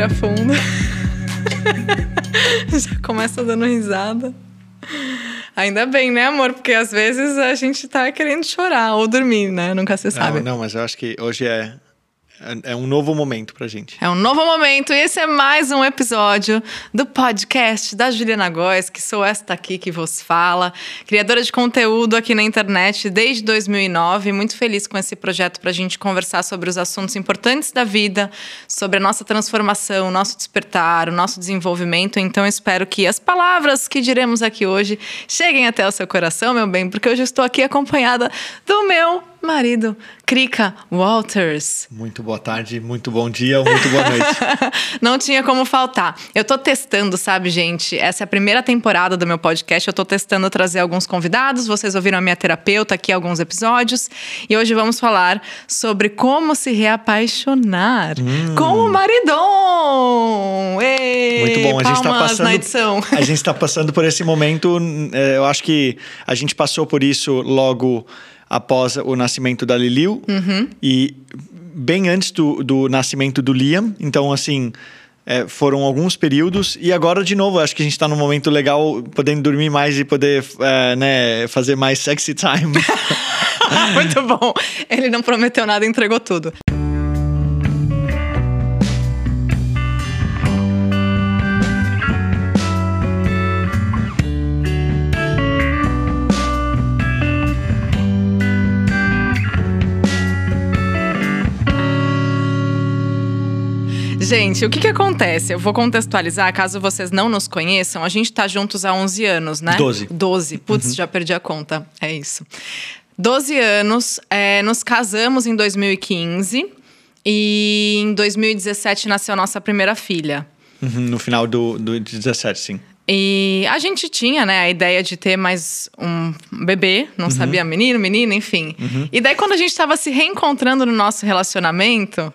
Respira fundo. Já começa dando risada. Ainda bem, né, amor? Porque às vezes a gente tá querendo chorar ou dormir, né? Nunca se sabe. Não, não, mas eu acho que hoje é é um novo momento pra gente. É um novo momento e esse é mais um episódio do podcast da Juliana Góes, que sou esta aqui que vos fala, criadora de conteúdo aqui na internet desde 2009, muito feliz com esse projeto pra gente conversar sobre os assuntos importantes da vida, sobre a nossa transformação, o nosso despertar, o nosso desenvolvimento. Então espero que as palavras que diremos aqui hoje cheguem até o seu coração, meu bem, porque hoje estou aqui acompanhada do meu marido, Krika Walters. Muito boa tarde, muito bom dia ou muito boa noite. Não tinha como faltar. Eu tô testando, sabe, gente? Essa é a primeira temporada do meu podcast. Eu tô testando trazer alguns convidados. Vocês ouviram a minha terapeuta aqui alguns episódios. E hoje vamos falar sobre como se reapaixonar hum. com o maridon. Ei, muito bom. A gente tá passando. A gente está passando por esse momento. É, eu acho que a gente passou por isso logo após o nascimento da Liliu uhum. e bem antes do, do nascimento do Liam. Então, assim, é, foram alguns períodos e agora de novo acho que a gente está num momento legal podendo dormir mais e poder é, né, fazer mais sexy time muito bom ele não prometeu nada entregou tudo Gente, o que que acontece? Eu vou contextualizar, caso vocês não nos conheçam. A gente tá juntos há 11 anos, né? 12. 12. Putz, uhum. já perdi a conta. É isso. 12 anos, é, nos casamos em 2015 e em 2017 nasceu nossa primeira filha. Uhum, no final do, do 17, sim. E a gente tinha, né, a ideia de ter mais um bebê, não uhum. sabia menino, menina, enfim. Uhum. E daí, quando a gente estava se reencontrando no nosso relacionamento,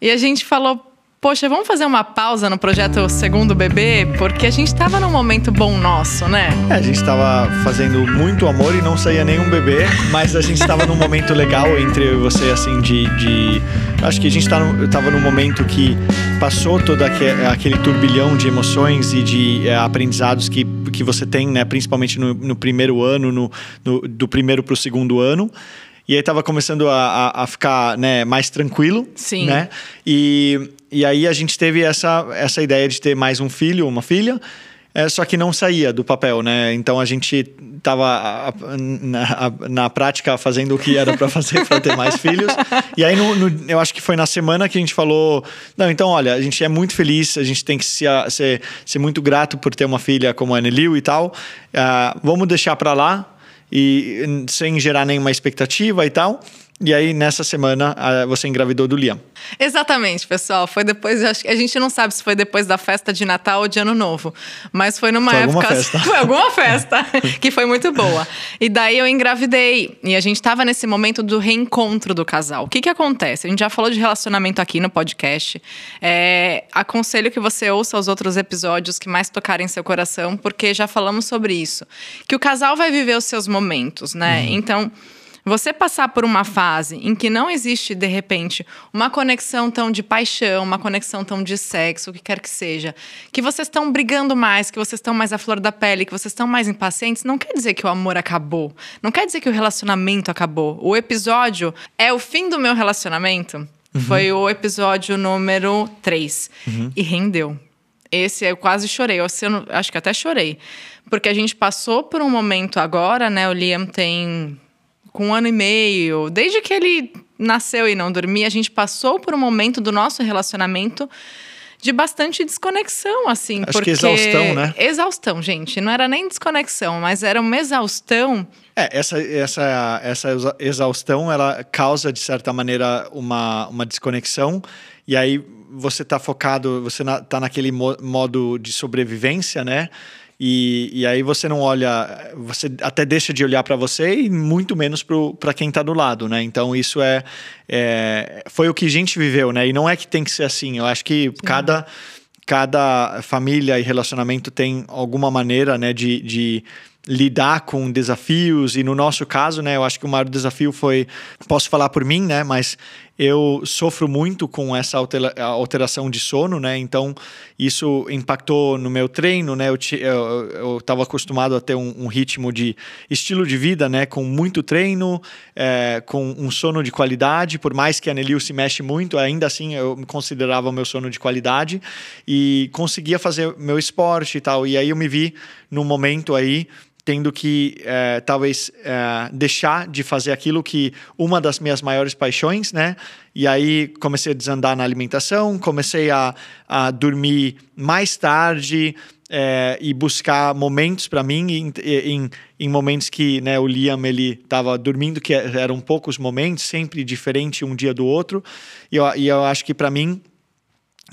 e a gente falou, Poxa, vamos fazer uma pausa no projeto Segundo Bebê, porque a gente estava num momento bom nosso, né? É, a gente estava fazendo muito amor e não saía nenhum bebê, mas a gente estava num momento legal entre eu e você, assim, de. de... Acho que a gente estava num momento que passou todo aquele turbilhão de emoções e de é, aprendizados que, que você tem, né? Principalmente no, no primeiro ano, no, no do primeiro para o segundo ano. E aí tava começando a, a, a, ficar né, mais tranquilo. Sim. Né? E, e aí a gente teve essa, essa ideia de ter mais um filho, uma filha. É, só que não saía do papel, né? Então a gente estava na, na, prática fazendo o que era para fazer para ter mais filhos. E aí no, no, eu acho que foi na semana que a gente falou: não, então olha, a gente é muito feliz, a gente tem que se, ser, ser muito grato por ter uma filha como a Anelil e tal. Uh, vamos deixar para lá e sem gerar nenhuma expectativa e tal. E aí, nessa semana, você engravidou do Liam. Exatamente, pessoal. Foi depois, acho que a gente não sabe se foi depois da festa de Natal ou de Ano Novo. Mas foi numa foi época. Alguma festa. Foi alguma festa que foi muito boa. E daí eu engravidei. E a gente estava nesse momento do reencontro do casal. O que, que acontece? A gente já falou de relacionamento aqui no podcast. É, aconselho que você ouça os outros episódios que mais tocarem seu coração, porque já falamos sobre isso. Que o casal vai viver os seus momentos, né? Uhum. Então. Você passar por uma fase em que não existe, de repente, uma conexão tão de paixão, uma conexão tão de sexo, o que quer que seja, que vocês estão brigando mais, que vocês estão mais à flor da pele, que vocês estão mais impacientes, não quer dizer que o amor acabou. Não quer dizer que o relacionamento acabou. O episódio é o fim do meu relacionamento. Uhum. Foi o episódio número 3. Uhum. E rendeu. Esse eu quase chorei. Eu, acho que até chorei. Porque a gente passou por um momento agora, né? O Liam tem com um ano e meio, desde que ele nasceu e não dormia, a gente passou por um momento do nosso relacionamento de bastante desconexão, assim. Acho porque... que exaustão, né? Exaustão, gente. Não era nem desconexão, mas era uma exaustão. É, essa, essa, essa exaustão, ela causa, de certa maneira, uma, uma desconexão. E aí você está focado, você está naquele modo de sobrevivência, né? E, e aí você não olha, você até deixa de olhar para você e muito menos para quem está do lado, né? Então isso é, é, foi o que a gente viveu, né? E não é que tem que ser assim. Eu acho que cada cada família e relacionamento tem alguma maneira, né, de, de lidar com desafios e no nosso caso, né, eu acho que o maior desafio foi, posso falar por mim, né, mas eu sofro muito com essa alteração de sono, né? Então isso impactou no meu treino, né? Eu estava acostumado a ter um, um, ritmo de estilo de vida, né? Com muito treino, é, com um sono de qualidade. Por mais que a Nelil se mexe muito, ainda assim eu considerava o meu sono de qualidade e conseguia fazer meu esporte e tal. E aí eu me vi num momento aí tendo que é, talvez é, deixar de fazer aquilo que uma das minhas maiores paixões, né? E aí comecei a desandar na alimentação, comecei a, a dormir mais tarde é, e buscar momentos para mim em, em, em, momentos que né, o Liam ele estava dormindo, que eram poucos momentos, sempre diferente um dia do outro. E eu, e eu acho que para mim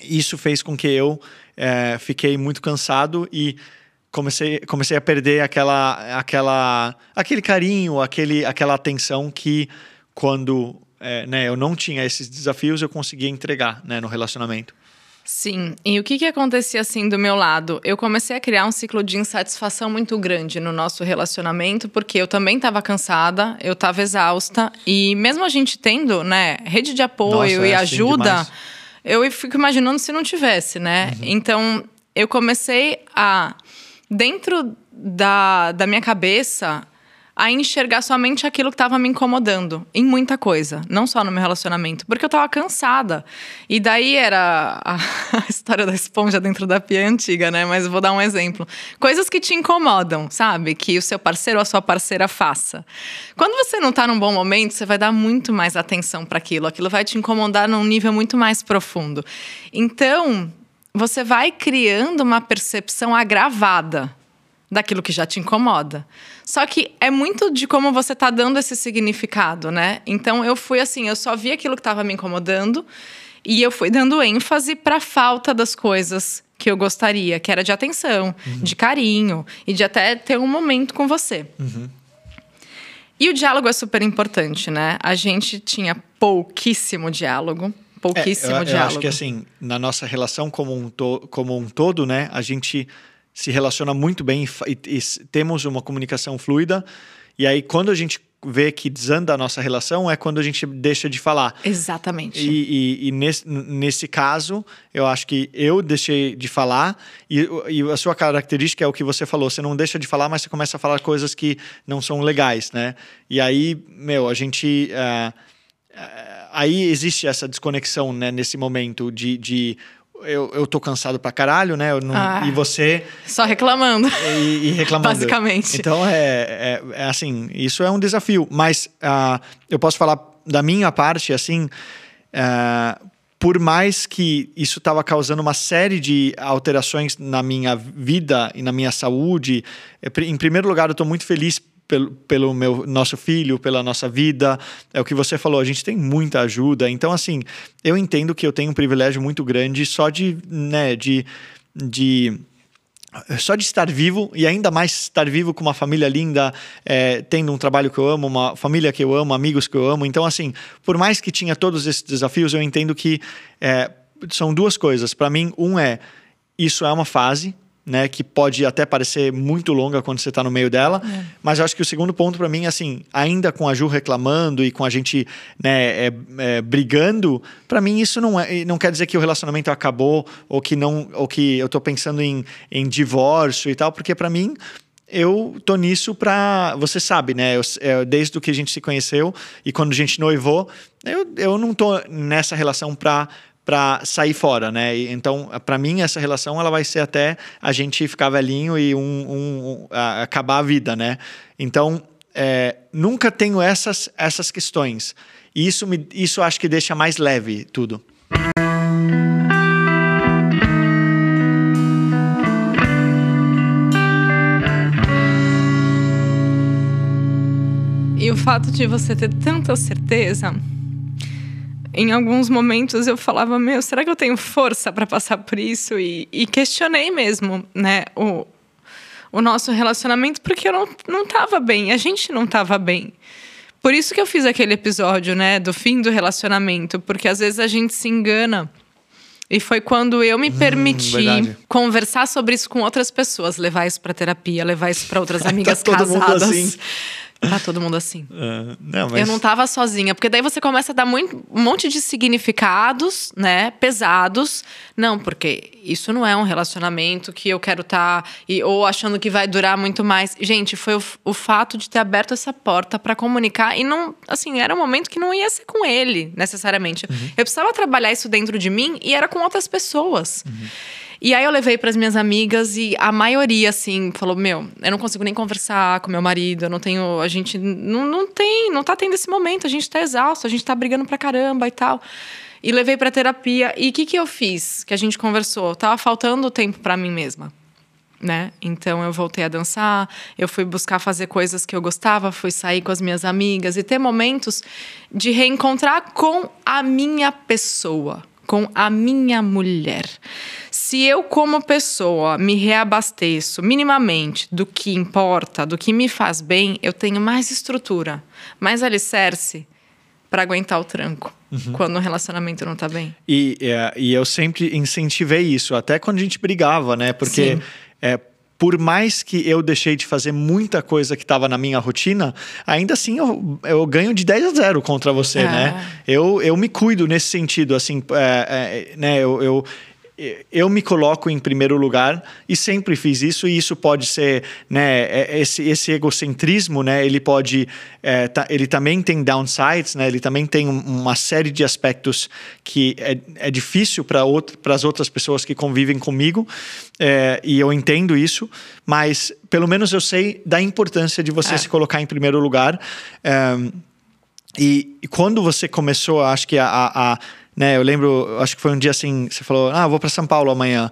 isso fez com que eu fiquei muito cansado e comecei, comecei a perder aquela, aquela, aquele carinho, aquele, aquela atenção que quando é, né, eu não tinha esses desafios eu conseguia entregar né, no relacionamento. Sim, e o que, que acontecia assim do meu lado? Eu comecei a criar um ciclo de insatisfação muito grande no nosso relacionamento, porque eu também estava cansada, eu estava exausta, e mesmo a gente tendo né, rede de apoio Nossa, e é assim ajuda, eu fico imaginando se não tivesse, né? Uhum. Então eu comecei a dentro da, da minha cabeça a enxergar somente aquilo que estava me incomodando em muita coisa, não só no meu relacionamento, porque eu estava cansada. E daí era a, a, história da esponja dentro da pia antiga, né? Mas vou dar um exemplo. Coisas que te incomodam, sabe? Que o seu parceiro ou a sua parceira faça. Quando você não está num bom momento, você vai dar muito mais atenção para aquilo. Aquilo vai te incomodar num nível muito mais profundo. Então, você vai criando uma percepção agravada daquilo que já te incomoda. Só que é muito de como você está dando esse significado, né? Então eu fui assim, eu só vi aquilo que estava me incomodando e eu fui dando ênfase para a falta das coisas que eu gostaria, que era de atenção, uhum. de carinho e de até ter um momento com você. Uhum. E o diálogo é super importante, né? A gente tinha pouquíssimo diálogo pouquíssimo é, eu, diálogo. Eu acho que assim, na nossa relação como um, to, como um todo, né, a gente se relaciona muito bem e, e, temos uma comunicação fluida. E aí, quando a gente vê que desanda a nossa relação é quando a gente deixa de falar. Exatamente. E, e, e nesse, nesse caso, eu acho que eu deixei de falar e, a sua característica é o que você falou. Você não deixa de falar, mas você começa a falar coisas que não são legais, né? E aí, meu, a gente... Uh, aí existe essa desconexão, né, nesse momento de, de eu, eu tô cansado pra caralho, né? Não, ah, e você. Só reclamando. E, e reclamando. Basicamente. Então, é, é, é, assim, isso é um desafio. Mas uh, eu posso falar da minha parte, assim. Uh, por mais que isso estava causando uma série de alterações na minha vida e na minha saúde, é, em primeiro lugar, eu estou muito feliz pelo, pelo meu nosso filho, pela nossa vida. É o que você falou, a gente tem muita ajuda. Então, assim, eu entendo que eu tenho um privilégio muito grande só de, né, de, de só de estar vivo e ainda mais estar vivo com uma família linda, é, tendo um trabalho que eu amo, uma família que eu amo, amigos que eu amo. Então, assim, por mais que tinha todos esses desafios, eu entendo que é, são duas coisas. Para mim, um é isso é uma fase, né, que pode até parecer muito longa quando você está no meio dela, é. mas eu acho que o segundo ponto para mim, assim, ainda com a Ju reclamando e com a gente né, é, é, brigando, para mim isso não, é, não quer dizer que o relacionamento acabou ou que não, ou que eu estou pensando em, em divórcio e tal, porque para mim eu tô nisso pra. Você sabe, né? Eu, eu, desde o que a gente se conheceu e quando a gente noivou, eu, eu não tô nessa relação pra para sair fora, né? Então, para mim essa relação ela vai ser até a gente ficar velhinho e um, um, um a, acabar a vida, né? Então, é, nunca tenho essas essas questões. E isso me isso acho que deixa mais leve tudo. E o fato de você ter tanta certeza em alguns momentos eu falava, meu, será que eu tenho força para passar por isso? E, e, questionei mesmo, né, o, o nosso relacionamento, porque eu não, não tava bem, a gente não tava bem. Por isso que eu fiz aquele episódio, né, do fim do relacionamento, porque às vezes a gente se engana E foi quando eu me permiti verdade. conversar sobre isso com outras pessoas, levar isso pra terapia, levar isso pra outras amigas Tá todo mundo casadas. assim. Tá todo mundo assim. Ah, não, mas Eu não tava sozinha, porque daí você começa a dar muito, um monte de significados, né, pesados. Não, porque isso não é um relacionamento que eu quero estar ou achando que vai durar muito mais. Gente, foi o, o fato de ter aberto essa porta pra comunicar e não, assim, era um momento que não ia ser com ele necessariamente. Eu precisava trabalhar isso dentro de mim e era com outras pessoas. E aí eu levei para as minhas amigas e a maioria, assim, falou: Meu, eu não consigo nem conversar com meu marido, eu não tenho. A gente não, não tem, não tá tendo esse momento, a gente tá exausto, a gente tá brigando pra caramba e tal. E levei pra terapia. E o que, que eu fiz? Que a gente conversou. Tava faltando tempo para mim mesma. Né? Então eu voltei a dançar, eu fui buscar fazer coisas que eu gostava, fui sair com as minhas amigas e ter momentos de reencontrar com a minha pessoa, com a minha mulher. Se eu, como pessoa, me reabasteço minimamente do que importa, do que me faz bem, eu tenho mais estrutura, mais alicerce para aguentar o tranco quando o relacionamento não tá bem. E, é, e eu sempre incentivei isso, até quando a gente brigava, né? Porque Sim. é, por mais que eu deixei de fazer muita coisa que estava na minha rotina, ainda assim eu, eu ganho de 10 a 0 contra você, É. né? Eu, eu me cuido nesse sentido, assim, é, é, né? Eu, eu, eu me coloco em primeiro lugar e sempre fiz isso e isso pode ser né é- esse, esse egocentrismo né ele pode é, tá- ele também tem downsides né ele também tem um- uma série de aspectos que é, é difícil para as outras pessoas que convivem comigo é, e eu entendo isso mas pelo menos eu sei da importância de você É. se colocar em primeiro lugar É, e, e quando você começou, acho que a, a, a- né, eu lembro, acho que foi um dia assim, você falou, ah, vou para São Paulo amanhã.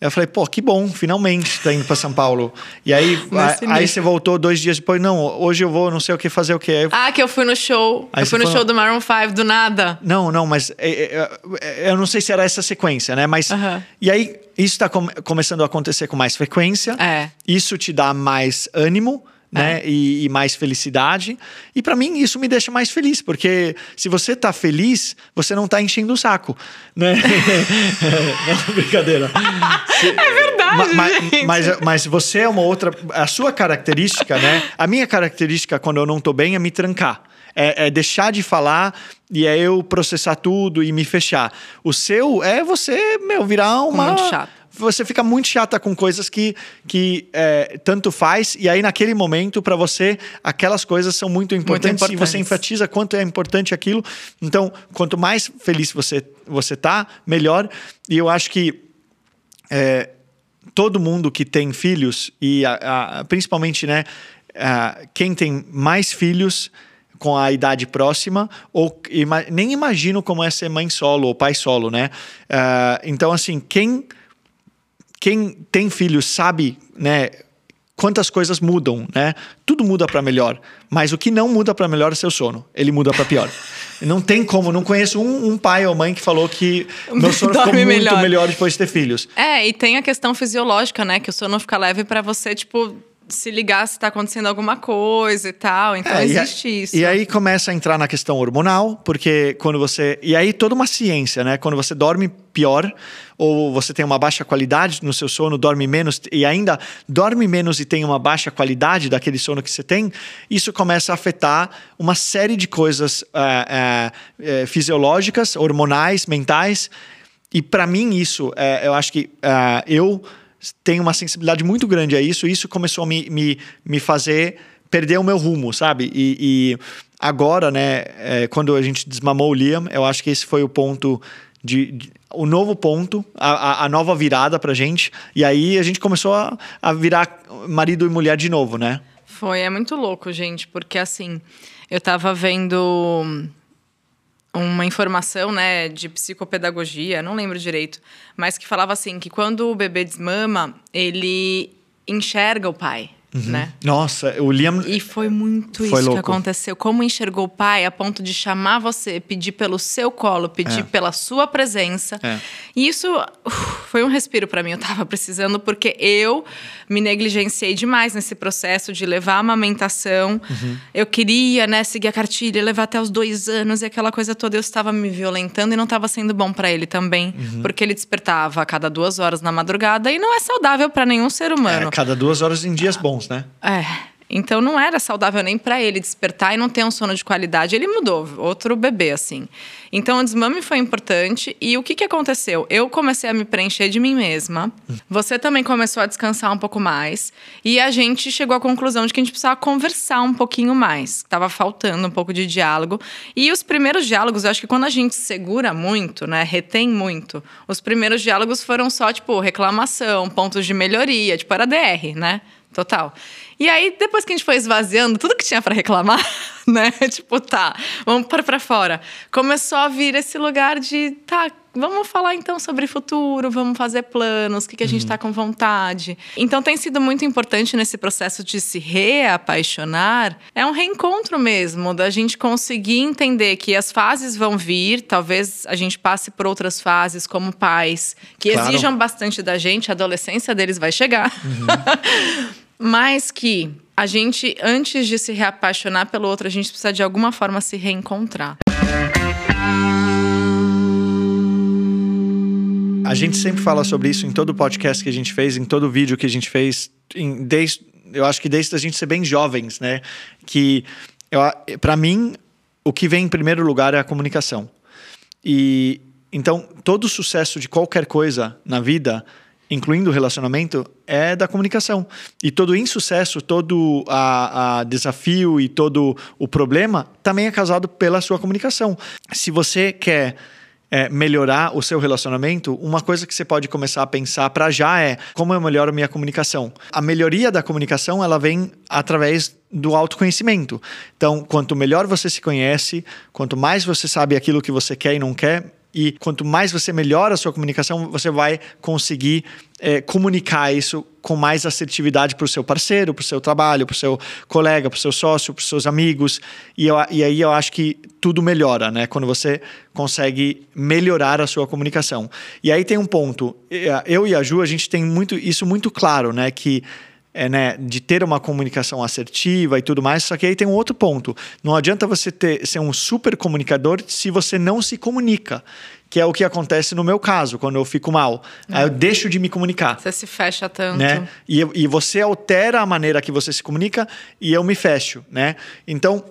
Eu falei, pô, que bom, finalmente tá indo para São Paulo. E aí, a- aí você voltou dois dias depois, não, hoje eu vou, não sei o que fazer o que. Aí eu- Ah, que eu fui no show. Aí eu fui no show do Maroon 5 do nada. Não, não, mas é, é, é, eu não sei se era essa sequência, né? Mas Aham. e aí isso está começando a acontecer com mais frequência. É. Isso te dá mais ânimo, né? E, e mais felicidade. E para mim isso me deixa mais feliz, porque se você tá feliz, você não tá enchendo o saco, né? não, brincadeira. É verdade, Ma- gente. mas, mas você é uma outra. A sua característica, né? A minha característica quando eu não tô bem é me trancar. É, é deixar de falar e é eu processar tudo e me fechar. O seu é você, meu, virar uma. Muito chato. Você fica muito chata com coisas que, que é, tanto faz, e aí naquele momento, para você, aquelas coisas são muito importantes, e você importantes. enfatiza quanto é importante aquilo. Então, quanto mais feliz você, você tá, melhor. E eu acho que é, todo mundo que tem filhos, e a- a- principalmente né, a- quem tem mais filhos com a idade próxima, ou ima- nem imagino como é ser mãe solo ou pai solo, né? Ah, então, assim, quem, quem tem filhos sabe, né? Quantas coisas mudam, né? Tudo muda para melhor, mas o que não muda para melhor é seu sono. Ele muda para pior. Não tem como, não conheço um, um pai ou mãe que falou que meu sono ficou muito melhor. melhor depois de ter filhos. É, e tem a questão fisiológica, né? Que o sono fica leve pra você, tipo, se ligar se tá acontecendo alguma coisa e tal. Então É, e a- existe isso. E aí começa a entrar na questão hormonal, porque quando você. E aí toda uma ciência, né? Quando você dorme pior, ou você tem uma baixa qualidade no seu sono, dorme menos, e ainda dorme menos e tem uma baixa qualidade daquele sono que você tem, isso começa a afetar uma série de coisas ah, ah, eh, fisiológicas, hormonais, mentais. E para mim, isso, é, eu acho que ah, eu tenho uma sensibilidade muito grande a isso, e isso começou a me, me, me fazer perder o meu rumo, sabe? E, e agora, né, é, quando a gente desmamou o Liam, eu acho que esse foi o ponto de. de- o novo ponto, a- a nova virada pra gente. E aí a gente começou a, a virar marido e mulher de novo, né? Foi, é muito louco, gente, porque assim, eu tava vendo uma informação, né, de psicopedagogia, não lembro direito, mas que falava assim que quando o bebê desmama, ele enxerga o pai. Né? Nossa, o Liam. E foi muito Foi isso que louco. aconteceu. Como enxergou o pai a ponto de chamar você, pedir pelo seu colo, pedir É. pela sua presença. É. E isso uf, foi um respiro pra mim. Eu tava precisando porque eu me negligenciei demais nesse processo de levar a amamentação. Uhum. Eu queria, né, seguir a cartilha, levar até os dois anos e aquela coisa toda. Eu estava me violentando e não estava sendo bom pra ele também, Uhum. porque ele despertava a cada duas horas na madrugada e não é saudável pra nenhum ser humano. É, cada duas horas em dias bons, né? É. Então não era saudável nem pra ele despertar e não ter um sono de qualidade. Ele mudou, outro bebê assim. Então o desmame foi importante e o que que aconteceu? Eu comecei a me preencher de mim mesma. Você também começou a descansar um pouco mais e a gente chegou à conclusão de que a gente precisava conversar um pouquinho mais. Tava faltando um pouco de diálogo. E os primeiros diálogos, eu acho que quando a gente segura muito, né, retém muito, os primeiros diálogos foram só tipo reclamação, pontos de melhoria, tipo era DR, né? Total. E aí, depois que a gente foi esvaziando tudo que tinha pra reclamar, né? Tipo, tá, vamos pôr pra fora. Começou a vir esse lugar de, tá, vamos falar então sobre futuro, vamos fazer planos, o que, que a gente tá com vontade. Então, tem sido muito importante nesse processo de se reapaixonar. É um reencontro mesmo, da gente conseguir entender que as fases vão vir, talvez a gente passe por outras fases como pais, que Claro. exijam bastante da gente, a adolescência deles vai chegar. Mas que a gente, antes de se reapaixonar pelo outro, a gente precisa de alguma forma se reencontrar. A gente sempre fala sobre isso em todo podcast que a gente fez, em todo vídeo que a gente fez, em- desde, eu acho que desde a gente ser bem jovens, né? Que para mim o que vem em primeiro lugar é a comunicação. E então todo sucesso de qualquer coisa na vida, incluindo o relacionamento, é da comunicação. E todo insucesso, todo a, a desafio e todo o problema também é causado pela sua comunicação. Se você quer é, melhorar o seu relacionamento, uma coisa que você pode começar a pensar para já é como eu melhoro minha comunicação. A melhoria da comunicação ela vem através do autoconhecimento. Então, quanto melhor você se conhece, quanto mais você sabe aquilo que você quer e não quer, e quanto mais você melhora a sua comunicação, você vai conseguir é, comunicar isso com mais assertividade para o seu parceiro, para o seu trabalho, para o seu colega, para o seu sócio, para os seus amigos. E, eu, e aí eu acho que tudo melhora, né? Quando você consegue melhorar a sua comunicação. E aí tem um ponto. Eu e a Ju, a gente tem muito, isso muito claro, né? Que é, né, de ter uma comunicação assertiva e tudo mais, só que aí tem um outro ponto. Não adianta você ter, ser um super comunicador se você não se comunica, que é o que acontece no meu caso, quando eu fico mal. Aí eu deixo de me comunicar. Você se fecha tanto. Né? E, e você altera a maneira que você se comunica e eu me fecho, né? Então,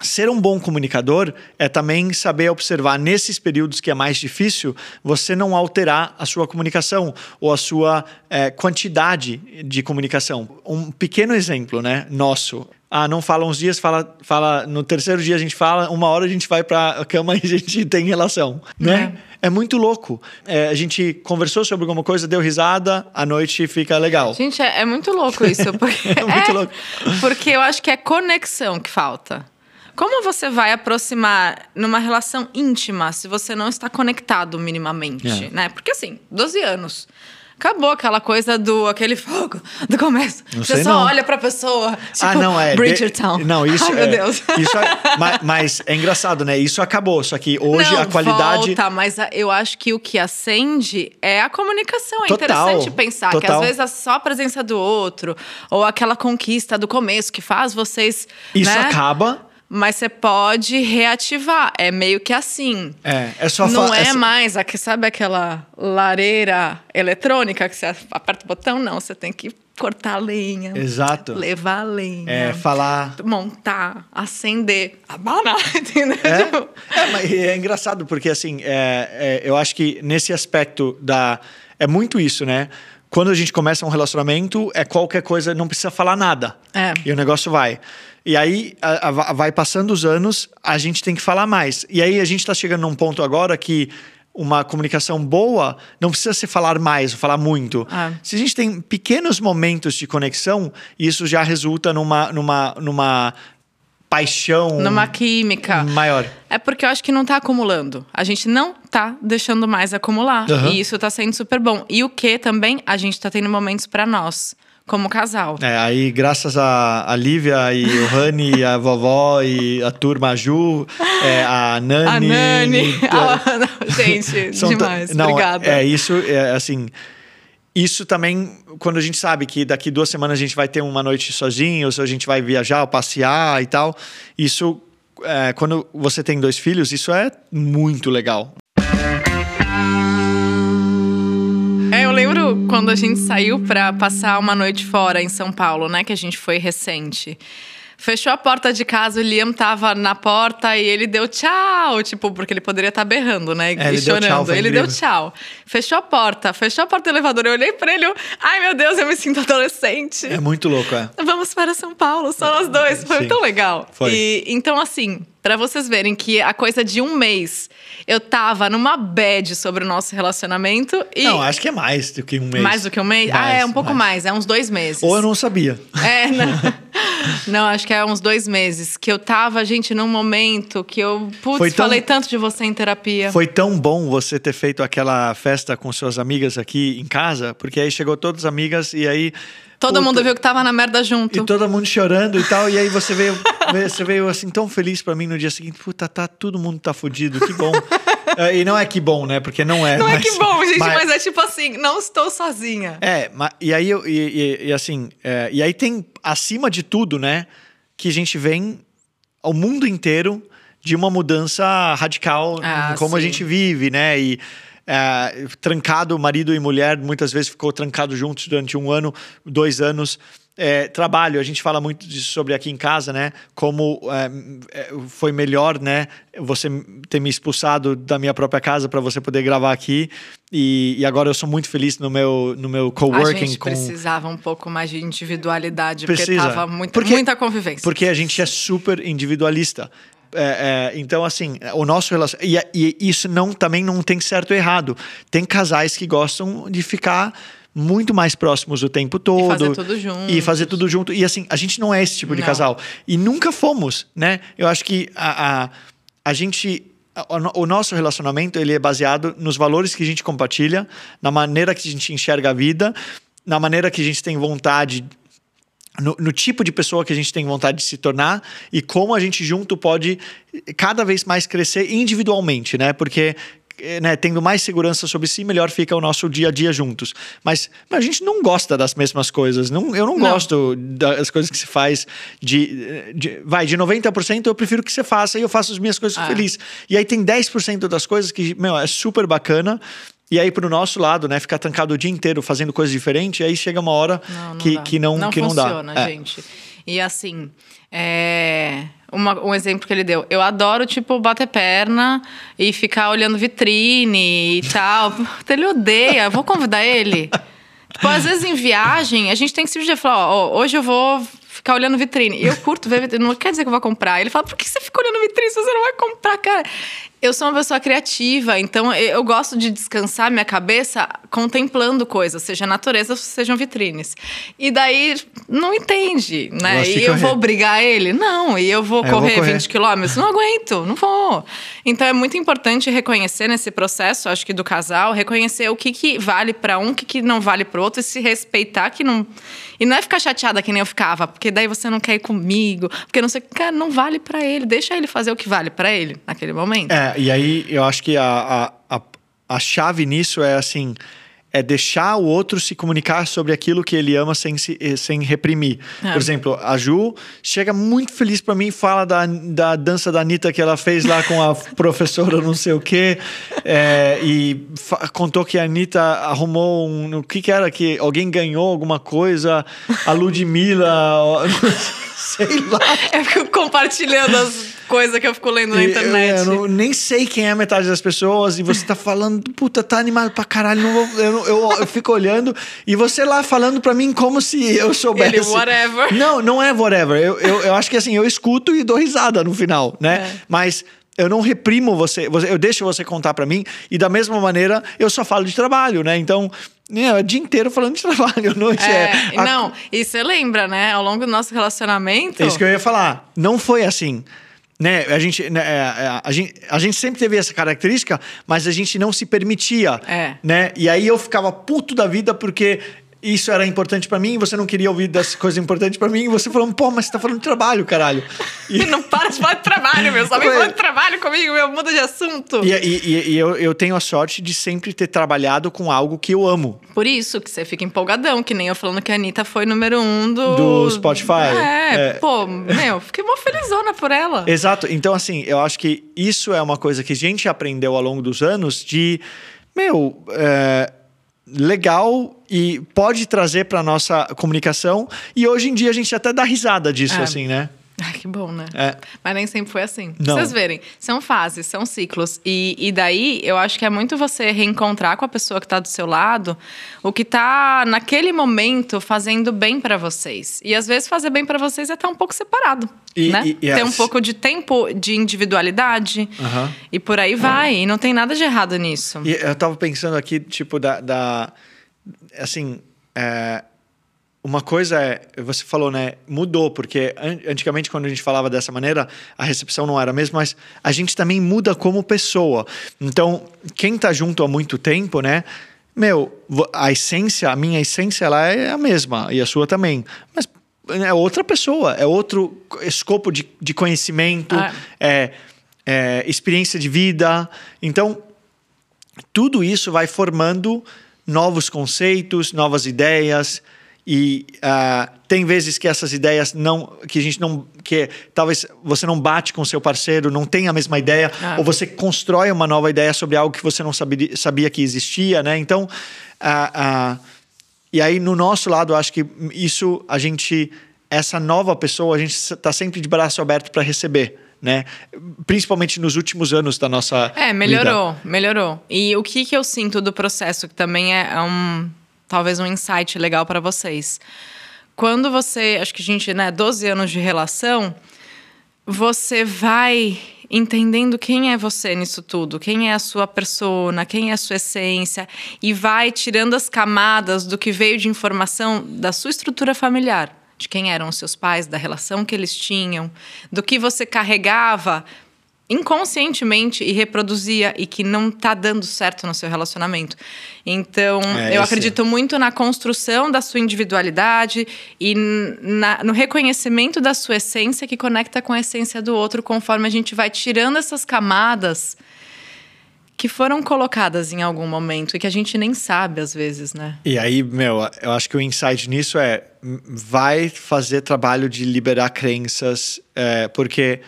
ser um bom comunicador é também saber observar nesses períodos que é mais difícil, você não alterar a sua comunicação ou a sua eh, quantidade de comunicação. Um pequeno exemplo, né, nosso. Ah, não fala uns dias, fala, fala no terceiro dia a gente fala, uma hora a gente vai para a cama e a gente tem relação, né? É, muito louco. É, a gente conversou sobre alguma coisa, deu risada, à noite fica legal. Gente, é, é muito louco isso. Porque, É muito louco. Porque eu acho que é conexão que falta. Como você vai aproximar numa relação íntima se você não está conectado minimamente, É. né? Porque assim, 12 anos. Acabou aquela coisa do aquele fogo do começo. Não você só não. olha pra pessoa. Tipo, ah, não, é. Bridgertown. de- Não, isso Ai, meu é, Deus. Isso é, mas, mas é engraçado, né? Isso acabou, só que hoje não, a qualidade. Volta, mas eu acho que o que acende é a comunicação. É Total, interessante pensar que total. às vezes é só a presença do outro, ou aquela conquista do começo que faz vocês. Isso né? acaba. Mas você pode reativar. É meio que assim. É, é só Não fa- é essa- mais, aqui, sabe aquela lareira eletrônica que você aperta o botão? Não, você tem que cortar a lenha. Exato. Levar a lenha. É, falar. Montar, acender, abanar, entendeu? É, é, mas é engraçado, porque assim, é, é, eu acho que nesse aspecto da. É muito isso, né? Quando a gente começa um relacionamento, é qualquer coisa, não precisa falar nada. É. E o negócio vai. E aí, a- a- vai passando os anos, a gente tem que falar mais. E aí, a gente está chegando num ponto agora que uma comunicação boa não precisa se falar mais, falar muito. Ah. Se a gente tem pequenos momentos de conexão, isso já resulta numa, numa, numa paixão numa química. maior. É porque eu acho que não tá acumulando. A gente não tá deixando mais acumular. Aham. E isso tá sendo super bom. E o que também? A gente tá tendo momentos pra nós. como casal. É, aí graças a, a Lívia e o Rani, e a vovó e a turma a Ju, é, a Nani. A Nani. e- Ah, gente, demais. Não, Obrigada. É, isso, é, assim. Isso também, quando a gente sabe que daqui duas semanas a gente vai ter uma noite sozinhos, ou a gente vai viajar, ou passear e tal. Isso, é, quando você tem dois filhos, isso é muito legal. É, eu lembro quando a gente saiu pra passar uma noite fora em São Paulo, né? Que a gente foi recente. Fechou a porta de casa, o Liam tava na porta e ele deu tchau, tipo, porque ele poderia estar berrando, né? É, e ele deu chorando. tchau, foi ele deu tchau. Fechou a porta, fechou a porta do elevador. Eu olhei pra ele, eu, ai meu Deus, eu me sinto adolescente. É muito louco, é. Vamos para São Paulo, só nós dois. Foi Sim. tão legal. Foi. E, então, assim, pra vocês verem que a coisa de um mês eu tava numa bad sobre o nosso relacionamento e. Não, acho que é mais do que um mês. Mais do que um mês? ah, Mais, é um pouco mais. é uns dois meses. Ou eu não sabia. É, não. não, acho que é uns dois meses. Que eu tava, gente, num momento que eu, putz, tão- falei tanto de você em terapia. Foi tão bom você ter feito aquela festa com suas amigas aqui em casa, porque aí chegou todas as amigas e aí. Todo puta, mundo viu que tava na merda junto. E todo mundo chorando e tal. E aí você veio, você veio assim tão feliz pra mim no dia seguinte. Puta, tá, todo mundo tá fudido, que bom. É, e não é que bom, né? Porque não é. Não é mas- que bom, gente, mas... é tipo assim, não estou sozinha. É, ma- e aí eu, e, e- e assim, é, e aí tem acima de tudo, né, que a gente vem ao mundo inteiro de uma mudança radical Ah, em como a sim. gente vive, né? E é, trancado, marido e mulher, muitas vezes ficou trancado juntos durante um ano, dois anos. É, trabalho, a gente fala muito disso sobre aqui em casa, né? Como é, é, foi melhor, né? Você ter me expulsado da minha própria casa para você poder gravar aqui. E, e agora eu sou muito feliz no meu, no meu A coworking gente com. precisava um pouco mais de individualidade, Precisa. porque tava muito, Porque- muita convivência. Porque a gente é super individualista. É, é, então, assim, o nosso relacionamento. E, e isso não, também não tem certo errado. Tem casais que gostam de ficar muito mais próximos o tempo todo. fazer tudo junto. E fazer tudo junto. E assim, a gente não é esse tipo de Não. casal. E nunca fomos, né? Eu acho que a, a, a gente. O nosso relacionamento ele é baseado nos valores que a gente compartilha, na maneira que a gente enxerga a vida, na maneira que a gente tem vontade no, no tipo de pessoa que a gente tem vontade de se tornar e como a gente junto pode cada vez mais crescer individualmente, né? Porque eh, né, tendo mais segurança sobre si, melhor fica o nosso dia a dia juntos. Mas, mas a gente não gosta das mesmas coisas. Não, eu não, Não. gosto das coisas que se faz de, de. Vai, de 90% eu prefiro que você faça e eu faço as minhas coisas Ah. felizes. E aí tem 10% das coisas que, meu, é super bacana. E aí, pro nosso lado, né, ficar trancado o dia inteiro fazendo coisas diferentes, e aí chega uma hora Não, não que, dá. que não, que não funciona, dá. É. gente. E assim, é, uma- um exemplo que ele deu. Eu adoro, tipo, bater perna e ficar olhando vitrine e tal. ele odeia. Eu vou convidar ele. Tipo, às vezes em viagem, a gente tem que se falar, ó, hoje eu vou ficar olhando vitrine. E eu curto ver vitrine, não quer dizer que eu vou comprar. Ele fala, por que você fica olhando vitrine se você não vai comprar, cara? Eu sou uma pessoa criativa, então eu gosto de descansar minha cabeça contemplando coisas, seja natureza, sejam vitrines. E daí não entende, né? Gosta de E eu correr. vou brigar ele? Não. E eu vou É, eu vou correr correr. 20 quilômetros? Não aguento, não vou. Então é muito importante reconhecer nesse processo, acho que do casal, reconhecer o que, que vale pra um, o que, que não vale pro outro e se respeitar que não. E não é ficar chateada que nem eu ficava, porque daí você não quer ir comigo, porque não sei, cara, não vale pra ele, deixa ele fazer o que vale pra ele naquele momento. É, e aí eu acho que a, a, a, a chave nisso é assim. É deixar o outro se comunicar sobre aquilo que ele ama sem, se, sem reprimir. É. Por exemplo, a Ju chega muito feliz pra mim e fala da, da dança da Anitta que ela fez lá com a professora não sei o quê. é, e contou que a Anitta arrumou um. O que, que era? Que alguém ganhou alguma coisa? A Ludmilla. sei lá. Eu fico compartilhando as coisas que eu fico lendo na internet. Eu, não- nem sei quem é a metade das pessoas e você tá falando, puta, tá animado pra caralho. Vou- eu, eu, eu fico olhando e você lá falando pra mim como se eu soubesse. Ele, whatever. Não, não é whatever. Eu, eu, eu acho que assim, eu escuto e dou risada no final, né? É. Mas. Eu não reprimo você, você- eu deixo você contar pra mim e da mesma maneira eu só falo de trabalho, né? Então, é o dia inteiro falando de trabalho, noite É, é. a- não, e você lembra, né? Ao longo do nosso relacionamento. é isso que eu ia falar. Não foi assim. Né? A, gente, né, é, é, a, gente, a gente sempre teve essa característica, mas a gente não se permitia. É. Né? E aí eu ficava puto da vida porque isso era importante para mim, você não queria ouvir das coisas importantes para mim, e você falando, pô, mas você tá falando de trabalho, caralho. E não para de falar de trabalho, meu. Só vem falar de trabalho comigo, meu. Muda de assunto. E, e, e eu, eu tenho a sorte de sempre ter trabalhado com algo que eu amo. Por isso que você fica empolgadão, que nem eu falando que a Anitta foi número um do... Do Spotify. É, é. pô, meu, fiquei mó felizona por ela. Exato. Então, assim, eu acho que isso é uma coisa que a gente aprendeu ao longo dos anos de, meu... É, legal e pode trazer para nossa comunicação. E hoje em dia a gente até dá risada disso, é. assim, né? Ai, que bom, né? É. Mas nem sempre foi assim. Não. Vocês verem, são fases, são ciclos. E, e daí, eu acho que é muito você reencontrar com a pessoa que está do seu lado o que está naquele momento fazendo bem para vocês. E às vezes fazer bem para vocês é estar um pouco separado. E, né? E, Ter um pouco de tempo de individualidade uhum. e por aí vai. E não tem nada de errado nisso. E eu tava pensando aqui, tipo, da. da assim. É, uma coisa é, você falou, né? Mudou, porque antigamente, quando a gente falava dessa maneira, a recepção não era a mesma, mas a gente também muda como pessoa. Então, quem tá junto há muito tempo, né? Meu, a essência, a minha essência, ela é a mesma, e a sua também. Mas é outra pessoa, é outro escopo de, de conhecimento, ah. é, é experiência de vida. Então, tudo isso vai formando novos conceitos, novas ideias e uh, tem vezes que essas ideias não que a gente não que talvez você não bate com seu parceiro não tem a mesma ideia ah. ou você constrói uma nova ideia sobre algo que você não sabia, sabia que existia né então uh, uh, e aí no nosso lado acho que isso a gente essa nova pessoa a gente está sempre de braço aberto para receber né? Principalmente nos últimos anos da nossa É, melhorou, vida. melhorou. E o que que eu sinto do processo que também é um talvez um insight legal para vocês. Quando você, acho que a gente, né, 12 anos de relação, você vai entendendo quem é você nisso tudo, quem é a sua persona, quem é a sua essência, e vai tirando as camadas do que veio de informação da sua estrutura familiar, de quem eram os seus pais, da relação que eles tinham, do que você carregava inconscientemente e reproduzia e que não está dando certo no seu relacionamento. Então, é, eu acredito muito na construção da sua individualidade e na, no reconhecimento da sua essência que conecta com a essência do outro conforme a gente vai tirando essas camadas que foram colocadas em algum momento e que a gente nem sabe às vezes, né? E aí, meu, eu acho que o insight nisso é vai fazer trabalho de liberar crenças, é, porque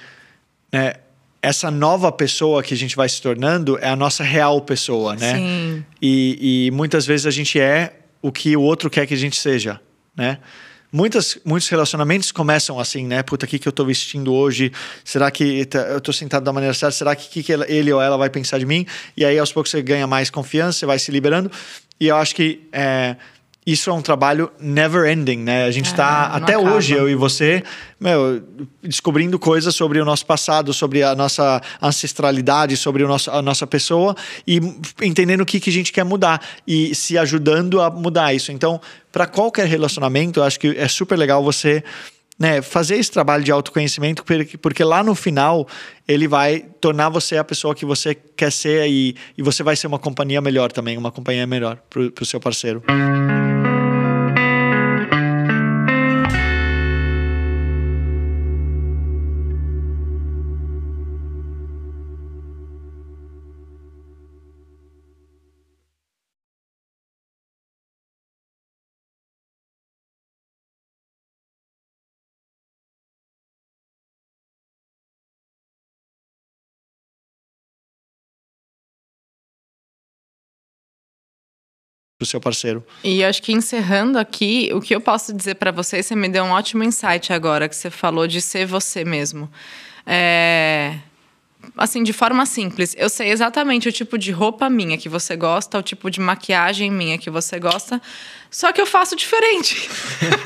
né, essa nova pessoa que a gente vai se tornando é a nossa real pessoa, né? Sim. E, e muitas vezes a gente é o que o outro quer que a gente seja, né? Muitas, muitos relacionamentos começam assim, né? Puta, o que, que eu tô vestindo hoje? Será que tá, eu tô sentado da maneira certa? Será que, que, que ele ou ela vai pensar de mim? E aí, aos poucos, você ganha mais confiança, você vai se liberando. E eu acho que é, isso é um trabalho never ending, né? A gente está é, até acaba. hoje, eu e você, meu, descobrindo coisas sobre o nosso passado, sobre a nossa ancestralidade, sobre o nosso, a nossa pessoa e entendendo o que, que a gente quer mudar e se ajudando a mudar isso. Então, para qualquer relacionamento, eu acho que é super legal você né, fazer esse trabalho de autoconhecimento, porque lá no final ele vai tornar você a pessoa que você quer ser e, e você vai ser uma companhia melhor também, uma companhia melhor para o seu parceiro. Seu parceiro. E acho que encerrando aqui, o que eu posso dizer para vocês, você me deu um ótimo insight agora que você falou de ser você mesmo. É assim, de forma simples. Eu sei exatamente o tipo de roupa minha que você gosta, o tipo de maquiagem minha que você gosta, só que eu faço diferente.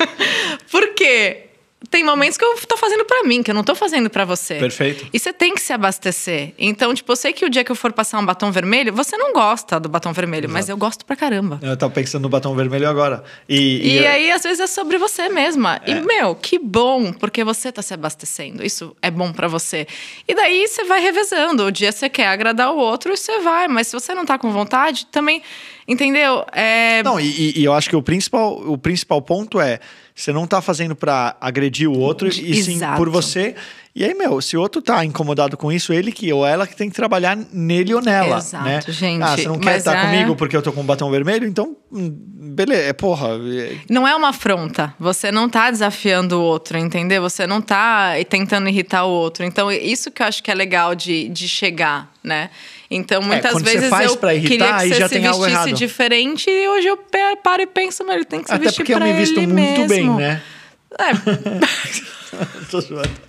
Por quê? Tem momentos que eu tô fazendo para mim, que eu não tô fazendo para você. Perfeito. E você tem que se abastecer. Então, tipo, eu sei que o dia que eu for passar um batom vermelho, você não gosta do batom vermelho, Exato. mas eu gosto pra caramba. Eu tava pensando no batom vermelho agora. E, e, e aí, às vezes, é sobre você mesma. É. E, meu, que bom, porque você tá se abastecendo. Isso é bom para você. E daí você vai revezando. O dia você quer agradar o outro, você vai. Mas se você não tá com vontade, também Entendeu? É... Não, e, e, eu acho que o principal, o principal ponto é você não tá fazendo para agredir o outro, e sim Exato. por você. E aí, meu, se o outro tá incomodado com isso, ele que ou ela que tem que trabalhar nele ou nela. Exato, né? gente, Ah, você não quer estar é- comigo porque eu tô com um batom vermelho? Então, hum, beleza, é porra. é- Não é uma afronta. Você não tá desafiando o outro, entendeu? Você não tá tentando irritar o outro. Então, isso que eu acho que é legal de, de chegar, né? Então, muitas É, quando você vezes faz eu pra irritar, queria que você já se vestisse diferente e hoje eu paro e penso, mas ele tem que se Até vestir porque eu pra me visto ele muito bem, mesmo. né? É, Tô zoando.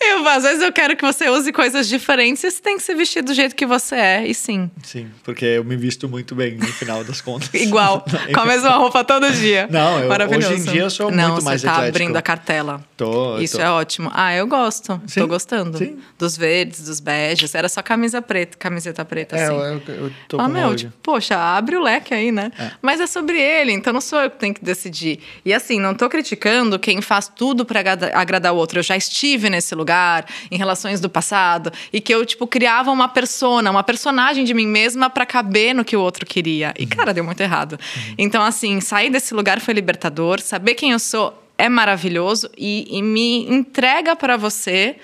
eu, às vezes eu quero que você use coisas diferentes e você tem que se vestir do jeito que você é. E sim, Sim, porque eu me visto muito bem no final das contas. igual. com a mesma roupa todo dia. Não, eu- Maravilhoso. hoje em dia eu sou Não, muito mais você tá eclético. abrindo a cartela. Tô, Isso tô. é ótimo. Ah, eu gosto. Sim, Tô gostando. sim. Dos verdes, dos beges. Era só camisa preta, camiseta preta, É, assim. eu, eu, eu tô Ah, com meu, tipo, poxa, abre o leque aí, né? Mas é sobre ele, então não sou eu que tenho que decidir. E assim, não tô criticando quem faz tudo pra agrada- agradar o outro. Eu já estive nesse lugar, em relações do passado, e que eu, tipo, criava uma persona, uma personagem de mim mesma pra caber no que o outro queria. E, cara, deu muito errado. Então, assim, sair desse lugar foi libertador, saber quem eu sou é maravilhoso e, e me entrega pra você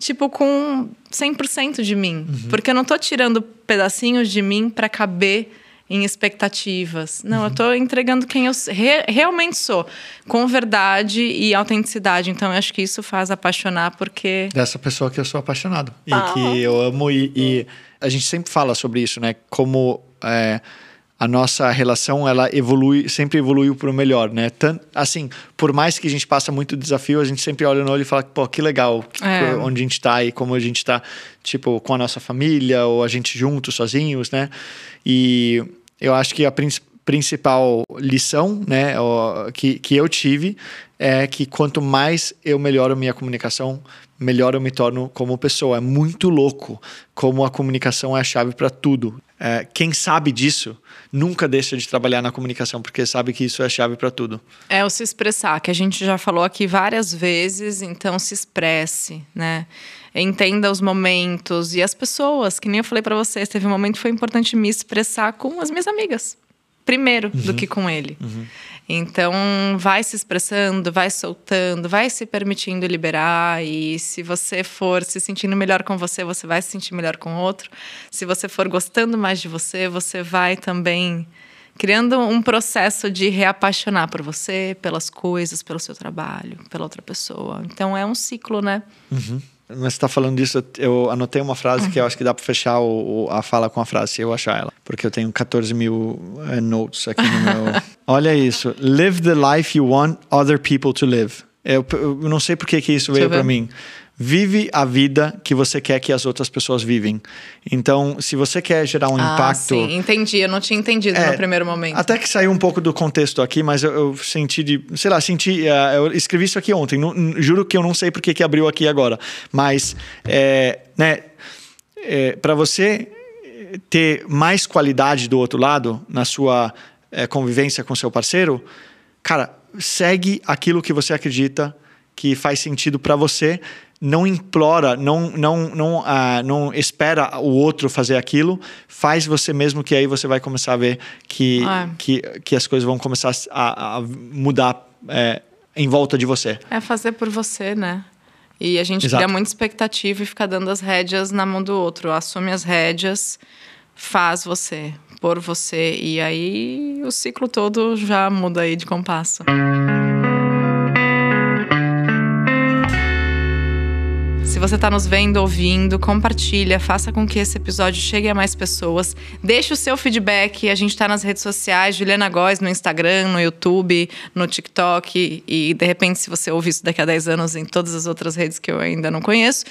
tipo, com 100% de mim. Porque eu não tô tirando pedacinhos de mim para caber em expectativas. Não, eu tô entregando quem eu re- realmente sou, com verdade e autenticidade. Então, eu acho que isso faz apaixonar, porque. dessa pessoa que eu sou apaixonado e Ah. que eu amo e, e a gente sempre fala sobre isso, né? Como é, a nossa relação ela evolui, sempre evoluiu para o melhor, né? Tan- assim, por mais que a gente passa muito desafio, a gente sempre olha no olho e fala, pô, que legal, que- É. onde a gente tá e como a gente tá, tipo, com a nossa família ou a gente juntos, sozinhos, né? E eu acho que a princ- principal lição, né, que, que eu tive é que quanto mais eu melhoro minha comunicação, melhor eu me torno como pessoa. É muito louco como a comunicação é a chave para tudo. É, quem sabe disso nunca deixa de trabalhar na comunicação, porque sabe que isso é a chave para tudo. É o se expressar, que a gente já falou aqui várias vezes, então se expresse, né? Entenda os momentos e as pessoas, que nem eu falei pra vocês, teve um momento que foi importante me expressar com as minhas amigas. Primeiro do que com ele. Então, vai se expressando, vai soltando, vai se permitindo liberar. E se você for se sentindo melhor com você, você vai se sentir melhor com o outro. Se você for gostando mais de você, você vai também criando um processo de reapaixonar por você, pelas coisas, pelo seu trabalho, pela outra pessoa. Então, é um ciclo, né? Mas você está falando disso, eu anotei uma frase que eu acho que dá para fechar o, o- a fala com a frase, se eu achar ela. Porque eu tenho 14 mil eh, notes aqui no meu. Olha isso. Live the life you want other people to live. Eu, eu não sei por que, que isso Deixa veio para mim. Vive a vida que você quer que as outras pessoas vivem. Então, se você quer gerar um Ah, impacto. sim, entendi. Eu não tinha entendido É, no primeiro momento. Até que saiu um pouco do contexto aqui, mas eu, eu senti de. Sei lá, senti. eh, eu escrevi isso aqui ontem. não- juro que eu não sei porque que abriu aqui agora. Mas, é, né, para você ter mais qualidade do outro lado na sua eh, convivência com seu parceiro, cara, segue aquilo que você acredita que faz sentido para você. Não implora, não, não, não, ah, não espera o outro fazer aquilo. Faz você mesmo, que aí você vai começar a ver que, É. que, que as coisas vão começar a, a mudar eh, em volta de você. É fazer por você, né? E a gente Exato. cria muita expectativa e fica dando as rédeas na mão do outro. Assume as rédeas, faz você, por você. E aí o ciclo todo já muda aí de compasso. Você está nos vendo, ouvindo, compartilha, faça com que esse episódio chegue a mais pessoas. Deixe o seu feedback. A gente está nas redes sociais, Juliana Góes no Instagram, no YouTube, no TikTok. E de repente, se você ouvir isso daqui a 10 anos em todas as outras redes que eu ainda não conheço.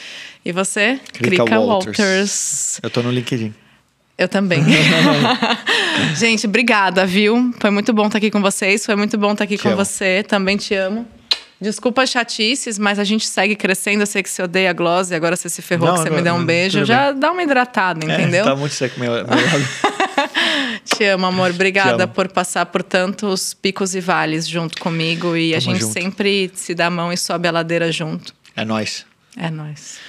E você, Krika Krika Walters. Walters. Eu tô no LinkedIn. Eu também. gente, obrigada, viu? Foi muito bom estar aqui com vocês. Foi muito bom estar aqui Te com amo. você. Também te amo. Desculpa as chatices, mas a gente segue crescendo. Eu sei que você odeia a gloss e agora você se ferrou Não, que você não, me deu um beijo. Já dá uma hidratada, entendeu? É, tá muito seco meu, meu lado. Te amo, amor. Obrigada amo. por passar por tantos picos e vales junto comigo. E a Tamo gente junto. sempre se dá a mão e sobe a ladeira junto. É nóis. É nóis.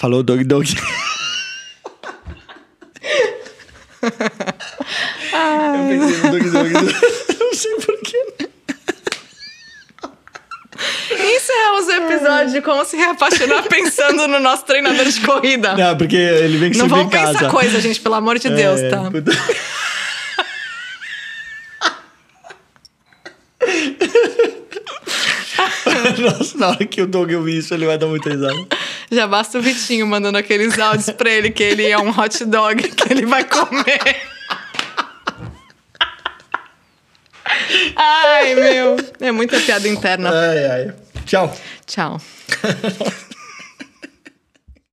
Falou Dog Dog. Eu pensei no Dog Dog. Não sei porquê. Encerramos o episódio de como se reapaixonar pensando no nosso treinador de corrida. Não, porque ele vem que Não vamos em casa. pensar coisa, gente, pelo amor de Deus, É, tá? puta. Nossa, na hora que o Doug ouvir isso, ele vai dar muita risada. Já basta o Vitinho mandando aqueles áudios pra ele que ele é um hot dog que ele vai comer. Ai, meu. É muita piada interna. Ai, ai. Tchau. Tchau.